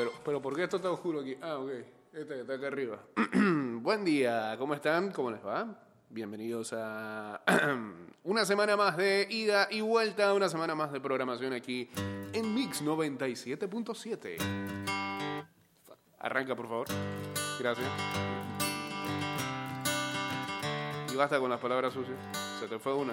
Pero, pero ¿por qué esto está oscuro aquí? Ah, ok. Este que está acá arriba. Buen día, ¿cómo están? ¿Cómo les va? Bienvenidos a una semana más de ida y vuelta, una semana más de programación aquí en Mix 97.7. Arranca, por favor. Gracias. Y basta con las palabras sucias. Se te fue una.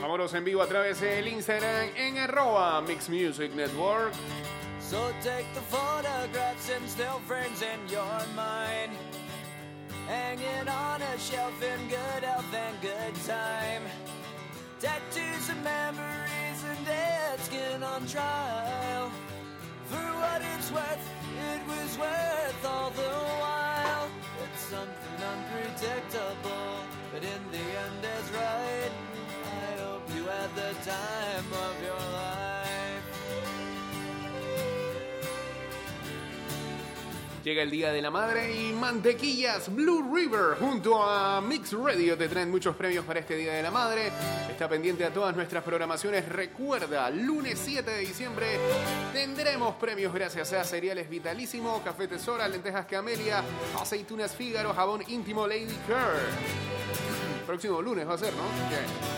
Vámonos en vivo a través del Instagram en arroba Mix Music Network. So take the photographs and still frames in your mind. Hanging on a shelf in good health and good time. Tattoos and memories and dead skin on trial. For what it's worth, it was worth all the while. It's something unpredictable, but in the end it's right. Llega el Día de la Madre y Mantequillas Blue River junto a Mix Radio te traen muchos premios para este Día de la Madre. Está pendiente a todas nuestras programaciones. Recuerda, lunes 7 de diciembre tendremos premios gracias a Cereales Vitalísimo, Café Tesora, Lentejas Camelia, Aceitunas Fígaro, Jabón Íntimo Lady Care. Próximo lunes va a ser, ¿no?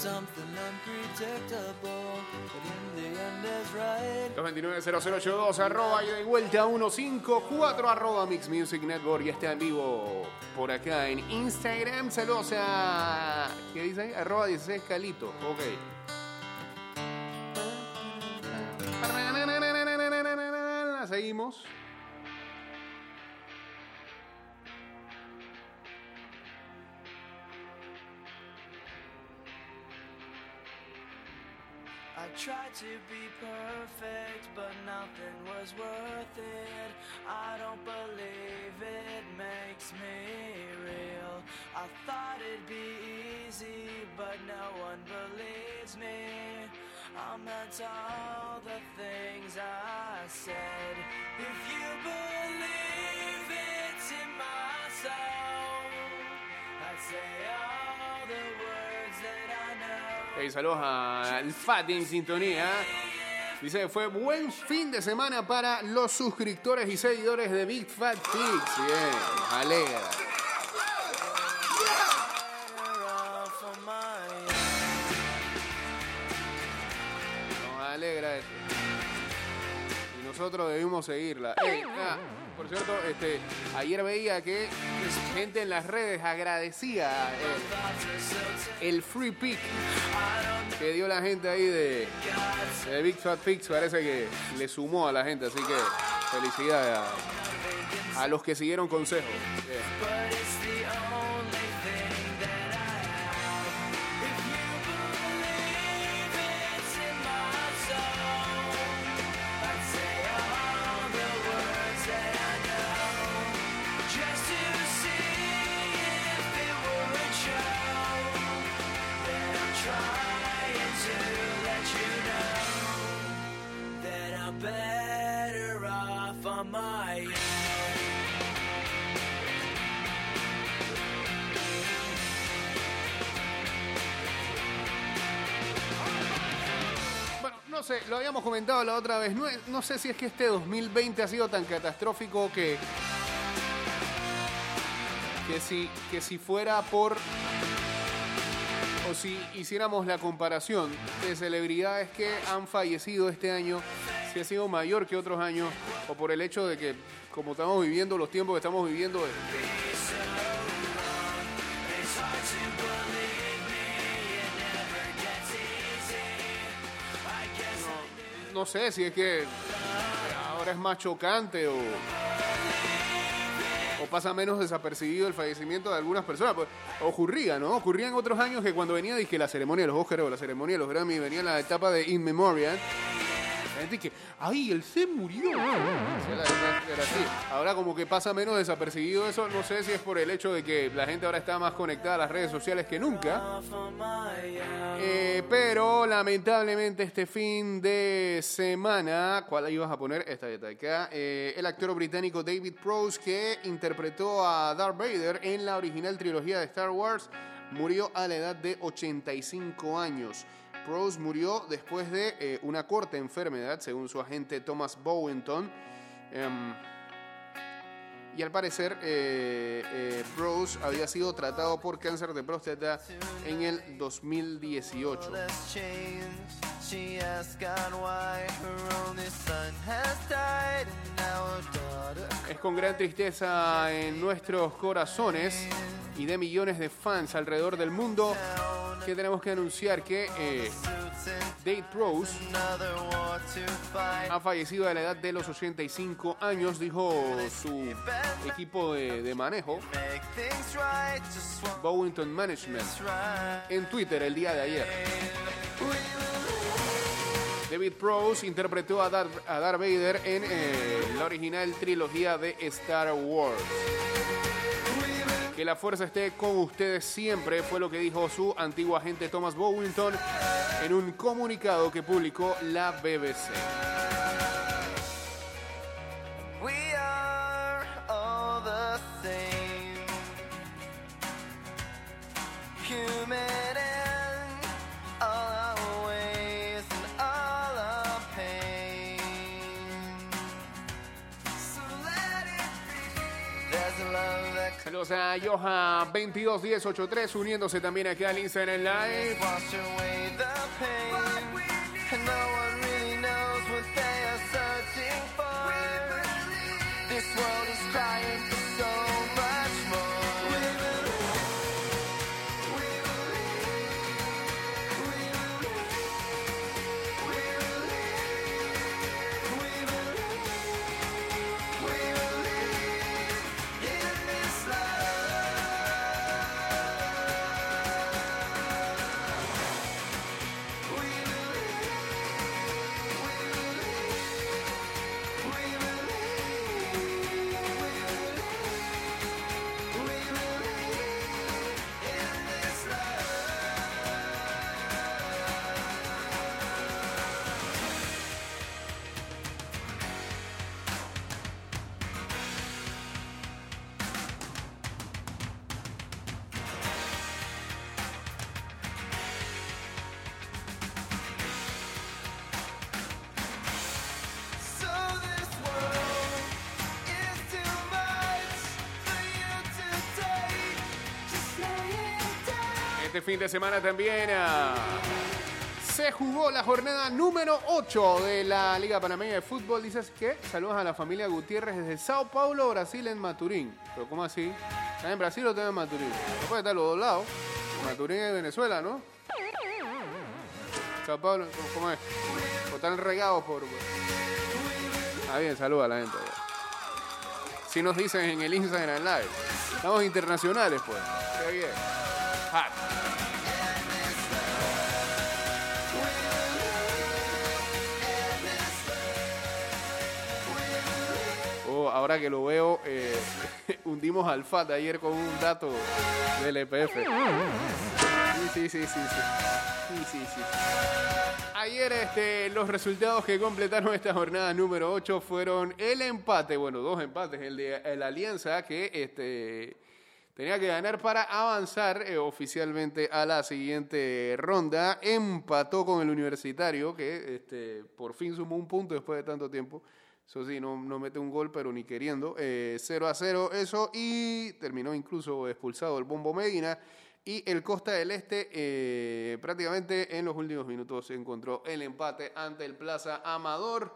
Something unpredictable, but in the end it's right. 229-0082 arroba y vuelta 154 arroba Mix Music Network y está en vivo por acá en Instagram. Saludos a. ¿Qué dice ahí? Arroba 16 Calito. Ok. Seguimos. To be perfect, but nothing was worth it. I don't believe it makes me real. I thought it'd be easy, but no one believes me. I meant all the things I said. If you believe it's in my soul, I'd say all Hey, saludos al Fat en sintonía. Dice, fue buen fin de semana para los suscriptores y seguidores de Big Fat Pigs. Bien, alegra. Nosotros debimos seguirla. Ah, por cierto, este, ayer veía que gente en las redes agradecía el, el free pick que dio la gente ahí de, de Big Fat Pigs. Parece que le sumó a la gente, así que felicidades a, los que siguieron consejos. Bien. No sé, lo habíamos comentado la otra vez. No, sé si es que este 2020 ha sido tan catastrófico que. Que si, que si fuera por. O si hiciéramos la comparación de celebridades que han fallecido este año, si ha sido mayor que otros años, o por el hecho de que como estamos viviendo, los tiempos que estamos viviendo. eh, no, sé si es que ahora es más chocante o, o pasa menos desapercibido el fallecimiento de algunas personas. Pues, ocurría, ¿no? Ocurría en otros años que cuando venía dizque, la ceremonia de los Oscars o la ceremonia de los Grammy, venía la etapa de In Memoriam. Gente que, ¡ay, él se murió! Ahora como que pasa menos desapercibido eso, no sé si es por el hecho de que la gente ahora está más conectada a las redes sociales que nunca. Eh, pero lamentablemente este fin de semana, ¿cuál ibas a poner? Esta de acá. Eh, el actor británico David Prowse, que interpretó a Darth Vader en la original trilogía de Star Wars, murió a la edad de 85 años. Prowse murió después de eh, una corta enfermedad, según su agente Thomas Bowington. Em, y al parecer, eh, eh, Prowse había sido tratado por cáncer de próstata en el 2018. Let's change. She asked God why her only son has died, and now her daughter Es con gran tristeza en nuestros corazones y de millones de fans alrededor del mundo que tenemos que anunciar que eh, to fight. ha fallecido a la edad de los 85 años, dijo su equipo de, manejo, Bowington Management, en Twitter el día de ayer. David Prowse interpretó a Darth, a Vader en eh, la original trilogía de Star Wars. Que la fuerza esté con ustedes siempre, fue lo que dijo su antiguo agente Thomas Bowington en un comunicado que publicó la BBC. A Joha 221083 uniéndose también aquí al Instagram Live. Este fin de semana también ah, se jugó la jornada número 8 de la Liga Panameña de Fútbol. Dices que saludos a la familia Gutiérrez desde Sao Paulo, Brasil, en Maturín. Pero ¿cómo así? ¿Estás en Brasil o estás en Maturín? No puede estar los dos lados. Maturín es Venezuela, ¿no? Sao Paulo, ¿cómo- ¿cómo es? O están regados por... Ah, bien, saluda a la gente. Si nos dicen en el Instagram Live. Estamos internacionales, pues. Qué bien. Hot. Oh, ahora que lo veo, eh, hundimos al FAT ayer con un dato del EPF. Sí, sí, sí, sí, sí. Sí, sí. Ayer este, los resultados que completaron esta jornada número 8 fueron el empate, bueno, dos empates, el de el Alianza que este, tenía que ganar para avanzar eh, oficialmente a la siguiente ronda, empató con el Universitario que este, por fin sumó un punto después de tanto tiempo. Eso sí, no, mete un gol, pero ni queriendo. Eh, 0 a 0 eso y terminó incluso expulsado el Bombo Medina. Y el Costa del Este eh, prácticamente en los últimos minutos encontró el empate ante el Plaza Amador.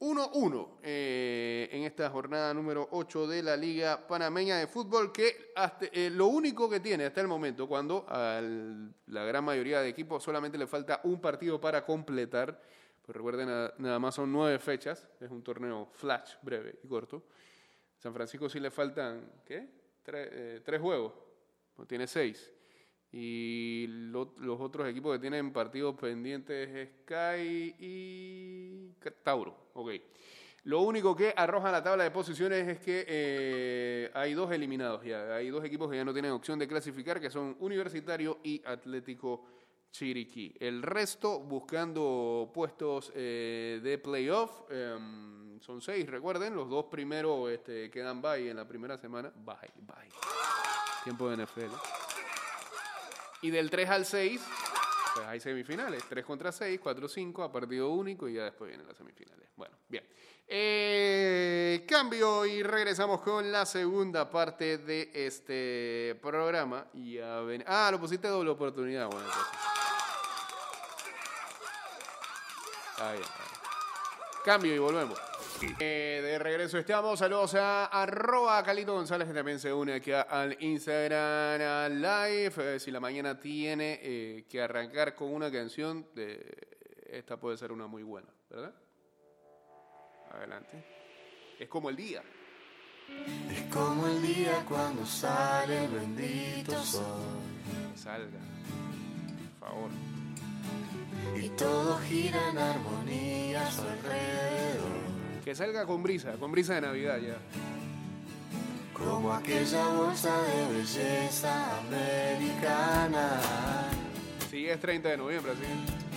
1-1 eh, en esta jornada número 8 de la Liga Panameña de Fútbol, que eh, lo único que tiene hasta el momento, cuando a la gran mayoría de equipos solamente le falta un partido para completar, pues recuerden, nada, más son nueve fechas, es un torneo flash, breve y corto. San Francisco sí le faltan, ¿qué? Eh, tres juegos, no tiene seis. Y lo- los otros equipos que tienen partidos pendientes es Sky y Tauro. Ok. Lo único que arroja la tabla de posiciones es que eh, hay dos eliminados ya. Hay dos equipos que ya no tienen opción de clasificar, que son Universitario y Atlético Chiriquí. El resto buscando puestos eh, de playoff. em, son seis, recuerden. Los dos primeros este, quedan bye en la primera semana. Bye, bye. Tiempo de NFL. Y del 3 al 6, pues hay semifinales. 3 contra 6, 4, 5, a partido único y ya después vienen las semifinales. Bueno, bien. Eh, cambio y regresamos con la segunda parte de este programa. Y a ven- ah, lo pusiste doble oportunidad. Bueno, bien, está bien. Cambio y volvemos. Eh, de regreso estamos. Saludos a arroba Calito González, que también se une aquí al Instagram Live. Eh, si la mañana tiene eh, que arrancar con una canción, esta puede ser una muy buena, ¿verdad? Adelante. Es como el día. Es como el día cuando sale el bendito sol Salga. Por favor. y todo gira en armonía a su alrededor. Que salga con brisa, con brisa de Navidad ya. Como aquella bolsa de belleza americana. Sí, es 30 de noviembre, así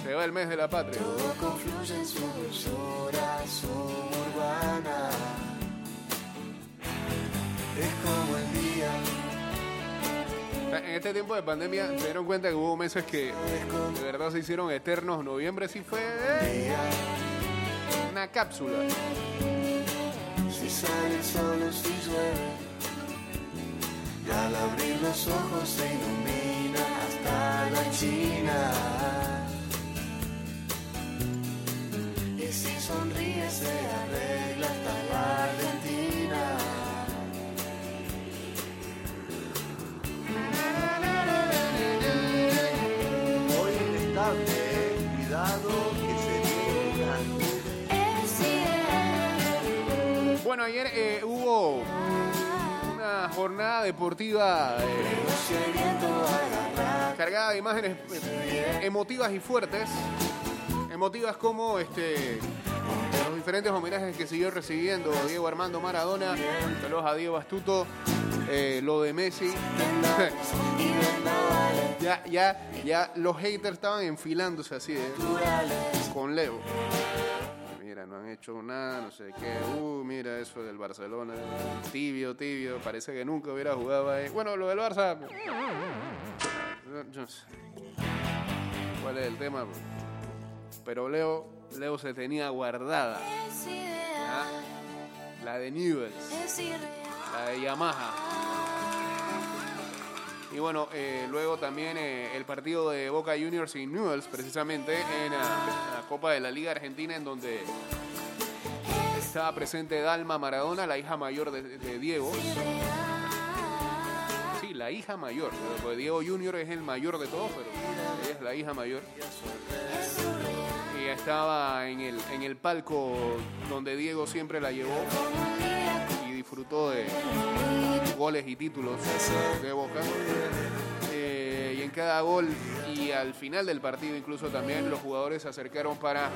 se va el mes de la patria. Todo confluye en su dulzura suburbana. Es como el día, En este tiempo de pandemia se dieron cuenta que hubo meses que de verdad se hicieron eternos. Noviembre sí fue. Una cápsula. Si sale el sol o si llueve. Y al abrir los ojos se ilumina hasta la China. Y si sonríe se Bueno, ayer eh, hubo una jornada deportiva eh, cargada de imágenes eh, emotivas y fuertes. Emotivas como este los diferentes homenajes que siguió recibiendo Diego Armando Maradona. Saludos a Diego Astuto. lo de Messi. ya, ya, ya los haters estaban enfilándose así con Leo. Mira, no han hecho nada, no sé qué. Uh, mira eso del Barcelona. Tibio, tibio. Parece que nunca hubiera jugado ahí. Bueno, lo del Barça. yo- yo no sé. ¿Cuál es el tema? Pero Leo, Leo se tenía guardada. La de Newells, la de Yamaha. Y bueno, eh, luego también eh, el partido de Boca Juniors y Newells, precisamente en la, Copa de la Liga Argentina, en donde estaba presente Dalma Maradona, la hija mayor de, Diego. Sí, la hija mayor, porque Diego Junior es el mayor de todos, pero ella es la hija mayor. Y estaba en el, en el palco donde Diego siempre la llevó y disfrutó de goles y títulos de Boca. Eh, y en cada gol y al final del partido incluso también los jugadores se acercaron para eh,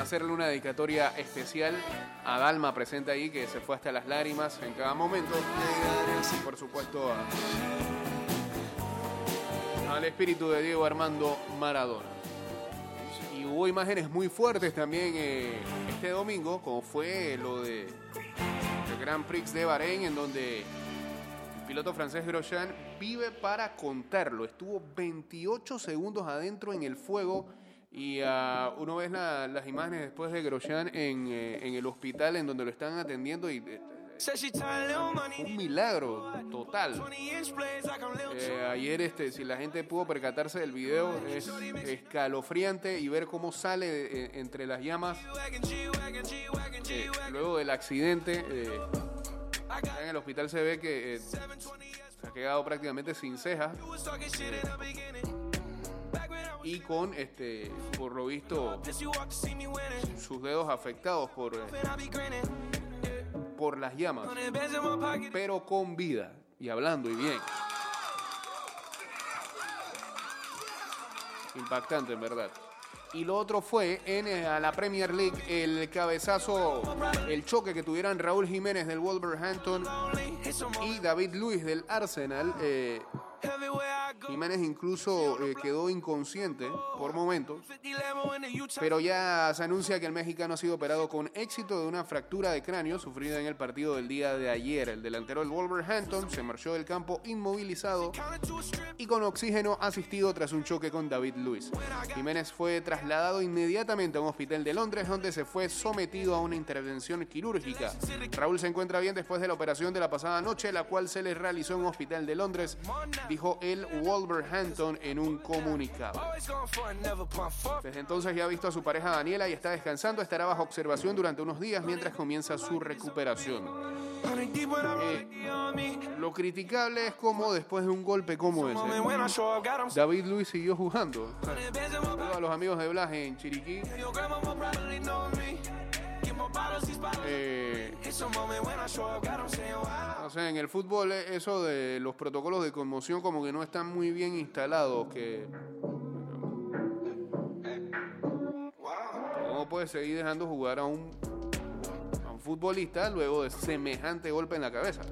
hacerle una dedicatoria especial a Dalma presente ahí que se fue hasta las lágrimas en cada momento y por supuesto al espíritu de Diego Armando Maradona. Y hubo imágenes muy fuertes también eh, este domingo, como fue lo de Grand Prix de Bahrein, en donde el piloto francés Grosjean vive para contarlo. Estuvo 28 segundos adentro en el fuego y ah, uno ve la- las imágenes después de Grosjean eh, en el hospital en donde lo están atendiendo y Un milagro total. 20 inch blades like I'm Lil Eh, ayer, este, si la gente pudo percatarse del video, es escalofriante y ver cómo sale eh, entre las llamas. Eh, luego del accidente. eh, en el hospital se ve que se ha quedado prácticamente sin cejas y con, este, por lo visto, sus dedos afectados por, por las llamas, pero con vida y hablando y bien. Impactante, en verdad. Y lo otro fue en eh, la Premier League el cabezazo, el choque que tuvieran Raúl Jiménez del Wolverhampton y David Luis del Arsenal. Eh. Jiménez incluso eh, quedó inconsciente por momentos. 50 Lambo in the U-Turn. Pero ya se anuncia que el mexicano ha sido operado con éxito de una fractura de cráneo sufrida en el partido del día de ayer. El delantero del Wolverhampton se marchó del campo inmovilizado y con oxígeno asistido tras un choque con David Luis. Jiménez fue trasladado inmediatamente a un hospital de Londres donde se fue sometido a una intervención quirúrgica. Raúl se encuentra bien después de la operación de la pasada noche, la cual se le realizó en un hospital de Londres, dijo el Wolverhampton en un comunicado. Desde entonces ya ha visto a su pareja Daniela y está descansando. Estará bajo observación durante unos días mientras comienza su recuperación. Eh. Lo criticable es cómo después de un golpe como ese, David Luis siguió jugando. Saludos a los amigos de Blas en Chiriquí. Eh, It's a moment when I show up, got saying wow. no sé, en el fútbol eh, eso de los protocolos de conmoción como que no están muy bien instalados. Que ¿Cómo puedes seguir dejando jugar a un, a un futbolista luego de semejante golpe en la cabeza?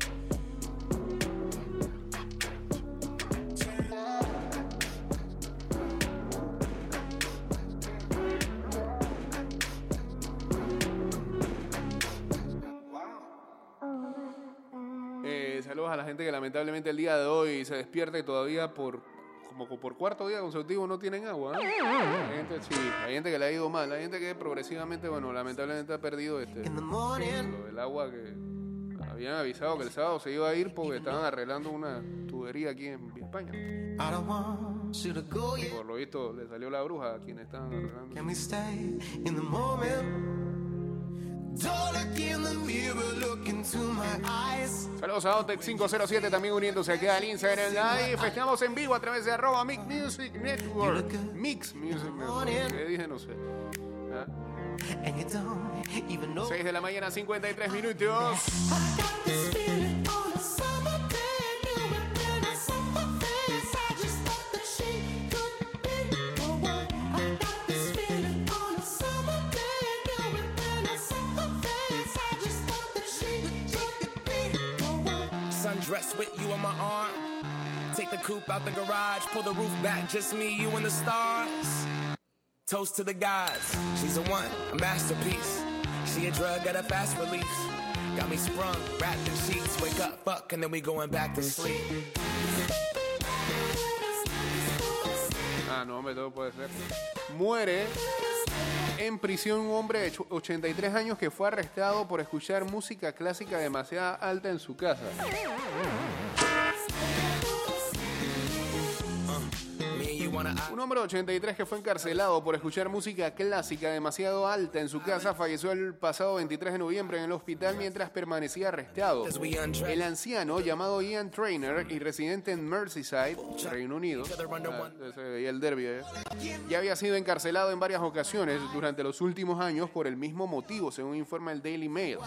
Lamentablemente el día de hoy se despierta y todavía por como por cuarto día consecutivo no tienen agua. ¿eh? Hay gente, sí, hay gente que le ha ido mal, hay gente que progresivamente, bueno, lamentablemente ha perdido este del agua que habían avisado que el sábado se iba a ir porque estaban arreglando una tubería aquí en España. Yet. Por lo visto le salió la bruja a quienes estaban arreglando. Saludos a Otec 507 también uniéndose aquí al Instagram Live. Estamos en vivo a través de arroba Mix Music Network. Mix Music Network. ¿Qué dije? No sé. Ah, And you don't even know. 6 de la mañana, 53 minutos. With you on my arm. Take the coupe out the garage, pull the roof back, just me, you, and the stars. Toast to the gods. She's a one, a masterpiece. She a drug at a fast release. Got me sprung, wrapped in sheets. Wake up, fuck, and then we going back to sleep. Ah, no, hombre, todo puede ser. Muere en prisión un hombre de ocho- 83 años que fue arrestado por escuchar música clásica demasiado alta en su casa. Un hombre de 83 que fue encarcelado por escuchar música clásica demasiado alta en su casa falleció el pasado 23 de noviembre en el hospital mientras permanecía arrestado. El anciano, llamado Ian Trainer y residente en Merseyside, Reino Unido, se veía el derbi allá, ya había sido encarcelado en varias ocasiones durante los últimos años por el mismo motivo, según informa el Daily Mail.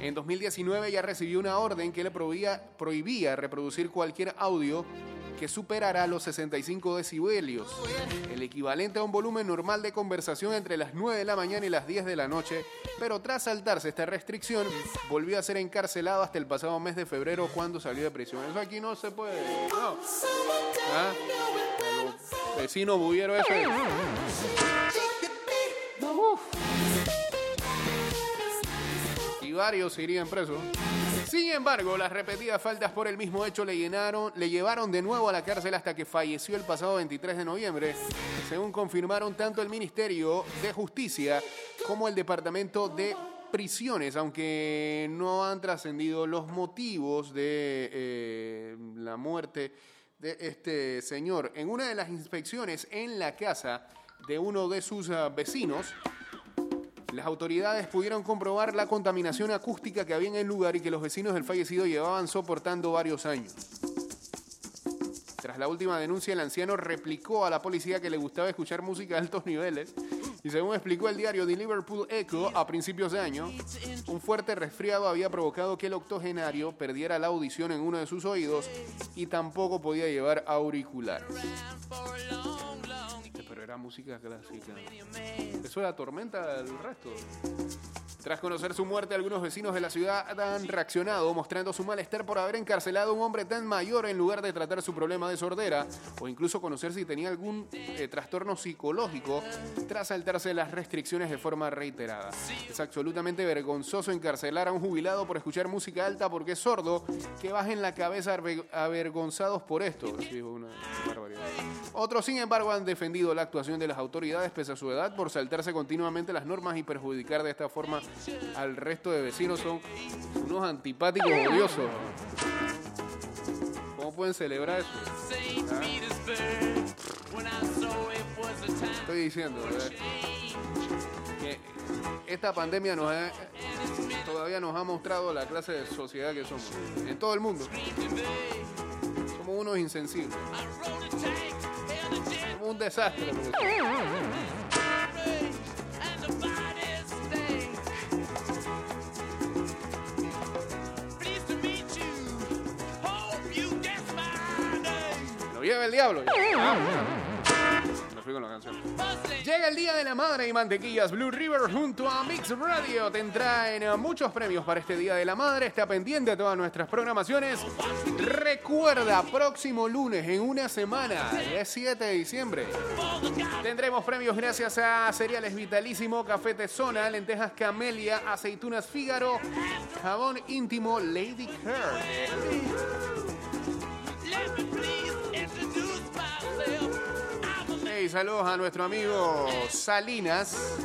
En 2019 ya recibió una orden que le prohibía, prohibía reproducir cualquier audio que superara los 65 decibelios, el equivalente a un volumen normal de conversación entre las 9 de la mañana y las 10 de la noche, pero tras saltarse esta restricción, volvió a ser encarcelado hasta el pasado mes de febrero cuando salió de prisión. Eso aquí no se puede. ¿Ah? Vecino bullero ese. Varios irían presos. Sin embargo, las repetidas faltas por el mismo hecho le, llenaron, le llevaron de nuevo a la cárcel hasta que falleció el pasado 23 de noviembre, según confirmaron tanto el Ministerio de Justicia como el Departamento de prisiones, aunque no han trascendido los motivos de eh, la muerte de este señor. En una de las inspecciones en la casa de uno de sus ah, vecinos, las autoridades pudieron comprobar la contaminación acústica que había en el lugar y que los vecinos del fallecido llevaban soportando varios años. Tras la última denuncia, el anciano replicó a la policía que le gustaba escuchar música de altos niveles y según explicó el diario The Liverpool Echo a principios de año, un fuerte resfriado había provocado que el octogenario perdiera la audición en uno de sus oídos y tampoco podía llevar auriculares. Pero era música clásica. Eso era tormenta el resto. Tras conocer su muerte, algunos vecinos de la ciudad han reaccionado mostrando su malestar por haber encarcelado a un hombre tan mayor en lugar de tratar su problema de sordera o incluso conocer si tenía algún eh, trastorno psicológico tras saltarse las restricciones de forma reiterada. Es absolutamente vergonzoso encarcelar a un jubilado por escuchar música alta porque es sordo, que bajen la cabeza avergonzados por esto. Una barbaridad. Otros, sin embargo, han defendido la actuación de las autoridades pese a su edad por saltarse continuamente las normas y perjudicar de esta forma al resto de vecinos. Son unos antipáticos odiosos. ¿Cómo pueden celebrar eso? Estoy diciendo ¿verdad? que esta pandemia nos todavía nos ha mostrado la clase de sociedad que somos en todo el mundo. Somos unos insensibles. Somos un desastre. profesor. Lleva el diablo. la canción. Llega el Día de la Madre y Mantequillas Blue River junto a Mix Radio. Tendrá en muchos premios para este Día de la Madre. Está pendiente de todas nuestras programaciones. Recuerda, próximo lunes, en una semana, es 7 de diciembre, tendremos premios gracias a Cereales Vitalísimo, Café Tesona, Lentejas Camelia, Aceitunas Fígaro, Jabón Íntimo Lady Heart. Saludos a nuestro amigo Salinas.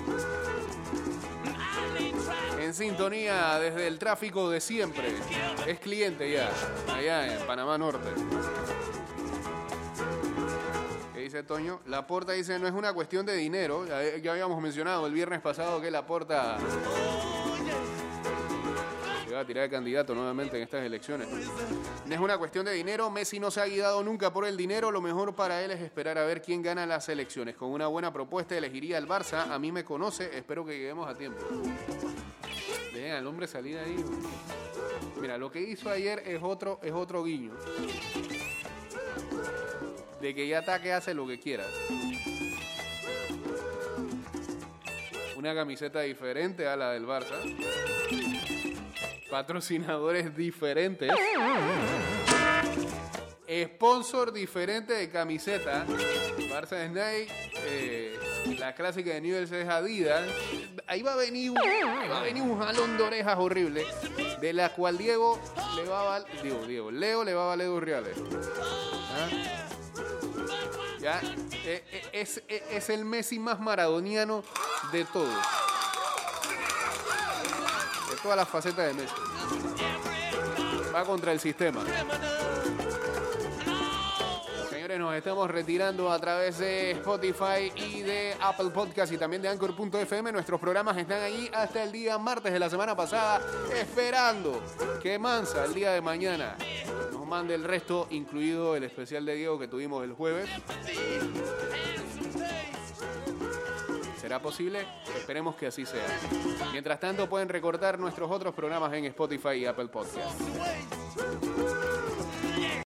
En sintonía desde el tráfico de siempre. Es cliente ya, allá en Panamá Norte. ¿Qué dice Toño? La porta dice no es una cuestión de dinero. Ya, ya habíamos mencionado el viernes pasado que la porta va a tirar de candidato nuevamente en estas elecciones. No es una cuestión de dinero. Messi no se ha guiado nunca por el dinero. Lo mejor para él es esperar a ver quién gana las elecciones. Con una buena propuesta elegiría al Barça. A mí me conoce. Espero que lleguemos a tiempo. Dejen al hombre salir ahí. Mira, lo que hizo ayer es otro, es otro guiño. De que ya ataque hace lo que quiera. Una camiseta diferente a la del Barça. Patrocinadores diferentes. Sponsor diferente de camiseta. Barça Snake. eh, la clásica de Newell's es Adidas. Ahí va a venir un, va a venir un jalón de orejas horrible. De la cual Diego le va a valer. Digo, Diego, Leo le va a valer dos reales. ¿Ah? Ya, eh, eh, es, eh, es el Messi más maradoniano de todos. Todas las facetas de Messi. Va contra el sistema. Señores, nos estamos retirando a través de Spotify y de Apple Podcast y también de Anchor.fm. Nuestros programas están allí hasta el día martes de la semana pasada, esperando que Mansa el día de mañana nos mande el resto, incluido el especial de Diego que tuvimos el jueves. ¿Será posible? Esperemos que así sea. Mientras tanto, pueden recordar nuestros otros programas en Spotify y Apple Podcast.